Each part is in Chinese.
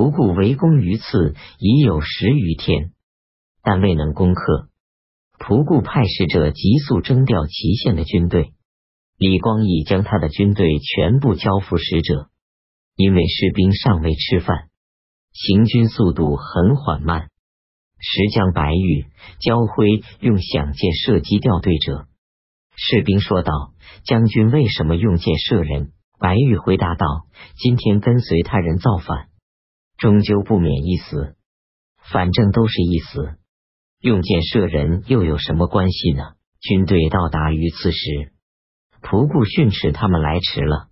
仆固围攻于次已有十余天，但未能攻克。仆固派使者急速征调祁县的军队，李光义将他的军队全部交付使者，因为士兵尚未吃饭，行军速度很缓慢。石将白玉、焦辉用响箭射击掉队者，士兵说道：“将军为什么用箭射人？”白玉回答道：“今天跟随他人造反，终究不免一死，反正都是一死。”用箭射人又有什么关系呢？军队到达于此时，仆固训斥他们来迟了。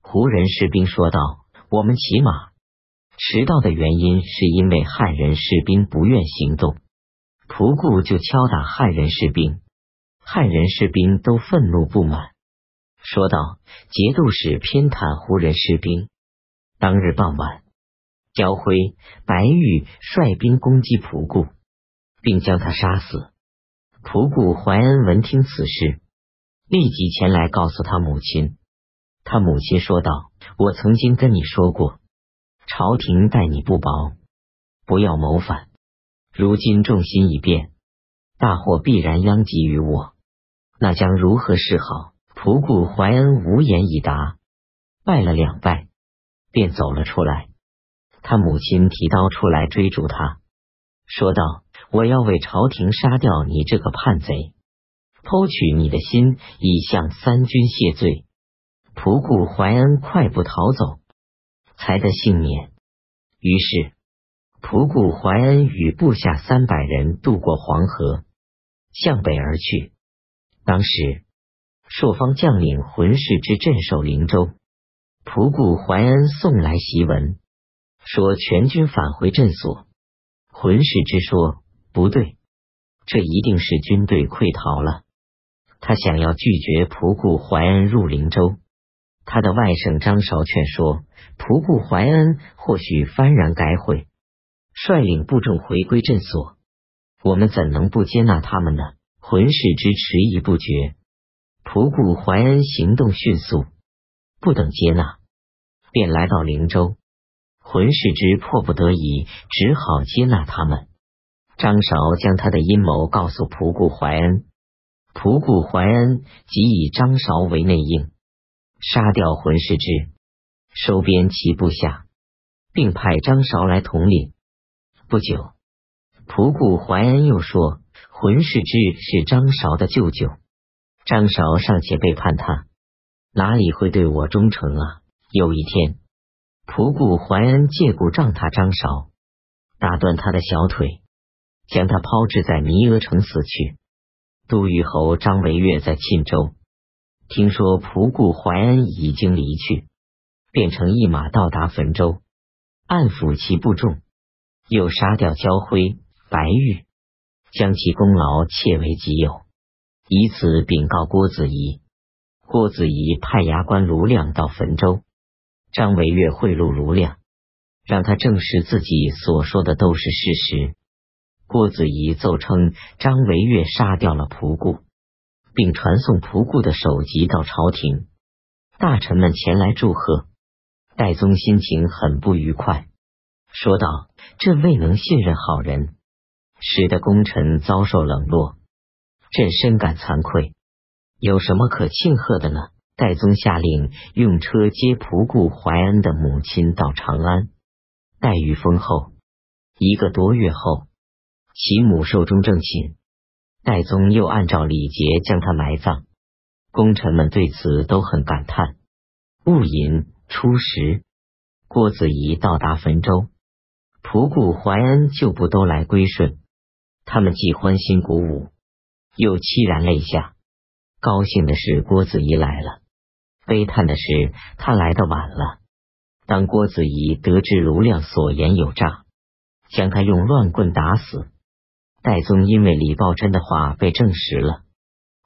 胡人士兵说道：“我们骑马迟到的原因是因为汉人士兵不愿行动。”仆固就敲打汉人士兵，汉人士兵都愤怒不满，说道：“节度使偏袒胡人士兵。”当日傍晚，焦辉、白玉率兵攻击仆固。并将他杀死。仆固怀恩闻听此事，立即前来告诉他母亲。他母亲说道：“我曾经跟你说过，朝廷待你不薄，不要谋反。如今众心已变，大祸必然殃及于我，那将如何是好？”仆固怀恩无言以答，拜了两拜，便走了出来。他母亲提刀出来追逐他，说道。我要为朝廷杀掉你这个叛贼，剖取你的心，以向三军谢罪。仆固怀恩快步逃走，才得幸免。于是，仆固怀恩与部下三百人渡过黄河，向北而去。当时，朔方将领浑氏之镇守灵州，仆固怀恩送来檄文，说全军返回镇所。浑氏之说。不对，这一定是军队溃逃了。他想要拒绝仆固怀恩入灵州。他的外甥张韶劝说仆固怀恩，或许幡然改悔，率领部众回归镇所。我们怎能不接纳他们呢？浑氏之迟疑不决，仆固怀恩行动迅速，不等接纳，便来到灵州。浑氏之迫不得已，只好接纳他们。张韶将他的阴谋告诉仆固怀恩，仆固怀恩即以张韶为内应，杀掉浑氏之，收编其部下，并派张韶来统领。不久，仆固怀恩又说浑氏之是张韶的舅舅，张韶尚且背叛他，哪里会对我忠诚啊？有一天，仆固怀恩借故杖他张韶，打断他的小腿。将他抛掷在弥额城死去。都虞侯张维岳在沁州，听说仆固怀恩已经离去，便乘一马到达汾州，暗抚其部众，又杀掉焦辉、白玉，将其功劳窃为己有，以此禀告郭子仪。郭子仪派牙关卢亮到汾州，张维越贿赂卢亮，让他证实自己所说的都是事实。郭子仪奏称，张维越杀掉了仆固，并传送仆固的首级到朝廷。大臣们前来祝贺，戴宗心情很不愉快，说道：“朕未能信任好人，使得功臣遭受冷落，朕深感惭愧。有什么可庆贺的呢？”戴宗下令用车接仆固怀恩的母亲到长安。待遇丰厚，一个多月后。其母寿终正寝，戴宗又按照礼节将他埋葬。功臣们对此都很感叹。戊寅初十，郭子仪到达汾州，仆固怀恩旧部都来归顺，他们既欢欣鼓舞，又凄然泪下。高兴的是郭子仪来了，悲叹的是他来的晚了。当郭子仪得知卢亮所言有诈，将他用乱棍打死。戴宗因为李抱真的话被证实了，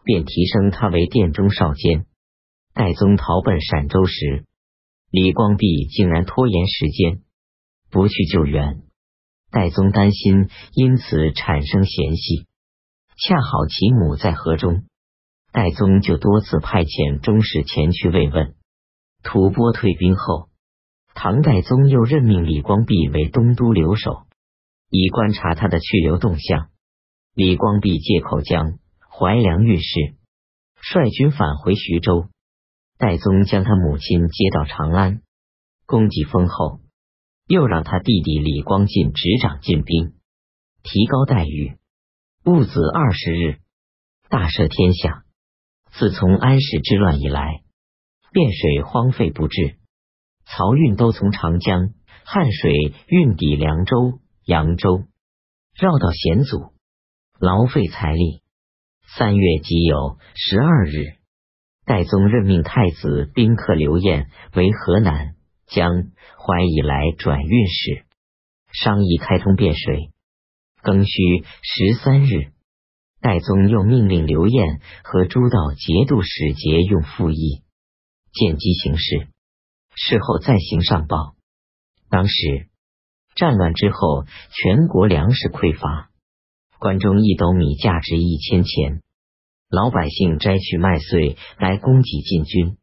便提升他为殿中少监。戴宗逃奔陕州时，李光弼竟然拖延时间，不去救援。戴宗担心因此产生嫌隙，恰好其母在河中，戴宗就多次派遣中使前去慰问。吐蕃退兵后，唐代宗又任命李光弼为东都留守，以观察他的去留动向。李光弼借口将淮凉运事，率军返回徐州。戴宗将他母亲接到长安，功绩丰厚，又让他弟弟李光进执掌禁兵，提高待遇。戊子二十日，大赦天下。自从安史之乱以来，汴水荒废不治。漕运都从长江、汉水运抵凉州、扬州，绕道险阻，劳费财力。三月己有十二日，代宗任命太子宾客刘晏为河南、江、淮以来转运使，商议开通汴水。庚戌十三日，戴宗又命令刘晏和诸道节度使节用赋役，见机行事。事后再行上报。当时战乱之后，全国粮食匮乏，关中一斗米价值一千钱，老百姓摘取麦穗来供给禁军，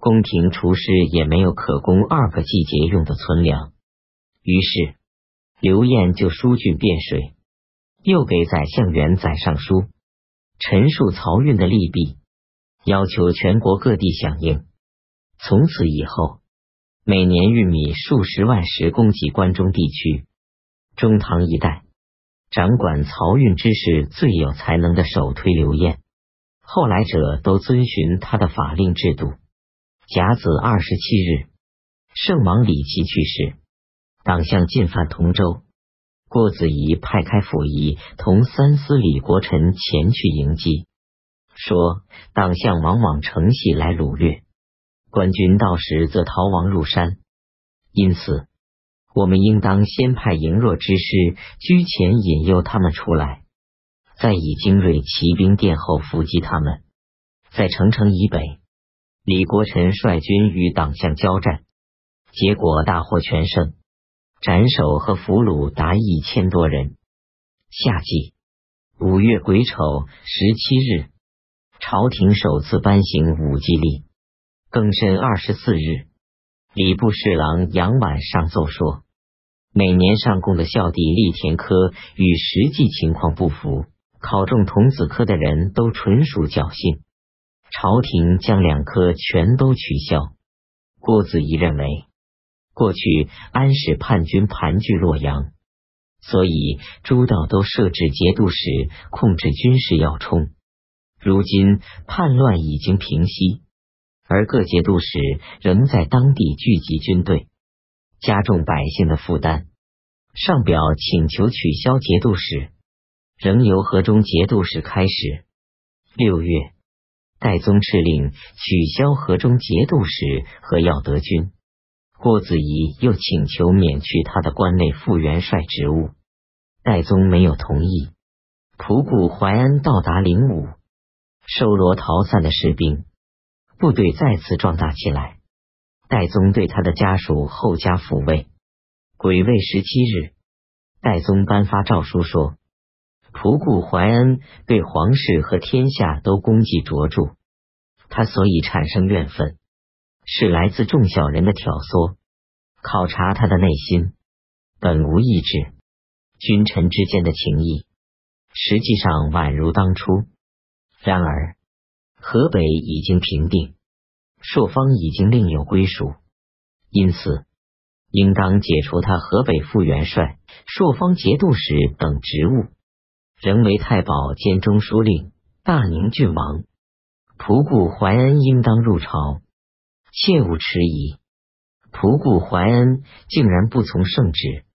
宫廷厨师也没有可供二个季节用的存粮。于是刘晏就疏浚汴水，又给宰相元宰上书，陈述漕运的利弊，要求全国各地响应。从此以后，每年玉米数十万石供给关中地区。中唐一代掌管漕运之事最有才能的首推刘晏，后来者都遵循他的法令制度。甲子二十七日，圣王李琦去世，党项进犯同州，郭子仪派开府仪同三司李国臣前去迎击，说党项往往乘隙来掳掠。官军到时则逃亡入山，因此我们应当先派羸弱之师居前引诱他们出来，再以精锐骑兵殿后伏击他们。在城城以北，李国臣率军与党项交战，结果大获全胜，斩首和俘虏达一千多人。夏季五月癸丑十七日，朝廷首次颁行武祭令。庚申二十四日，礼部侍郎杨婉上奏说，每年上贡的孝弟立田科与实际情况不符，考中童子科的人都纯属侥幸。朝廷将两科全都取消。郭子仪认为，过去安史叛军盘踞洛阳，所以诸道都设置节度使控制军事要冲。如今叛乱已经平息。而各节度使仍在当地聚集军队，加重百姓的负担。上表请求取消节度使，仍由河中节度使开始。六月，代宗敕令取消河中节度使和耀德军。郭子仪又请求免去他的关内副元帅职务，戴宗没有同意。仆固怀安到达灵武，收罗逃散的士兵。部队再次壮大起来，戴宗对他的家属厚加抚慰。癸未十七日，戴宗颁发诏书说：“仆固怀恩对皇室和天下都功绩卓著，他所以产生怨愤，是来自众小人的挑唆。考察他的内心，本无意志，君臣之间的情谊，实际上宛如当初。然而。”河北已经平定，朔方已经另有归属，因此应当解除他河北副元帅、朔方节度使等职务，仍为太保兼中书令、大宁郡王。仆固怀恩应当入朝，切勿迟疑。仆固怀恩竟然不从圣旨，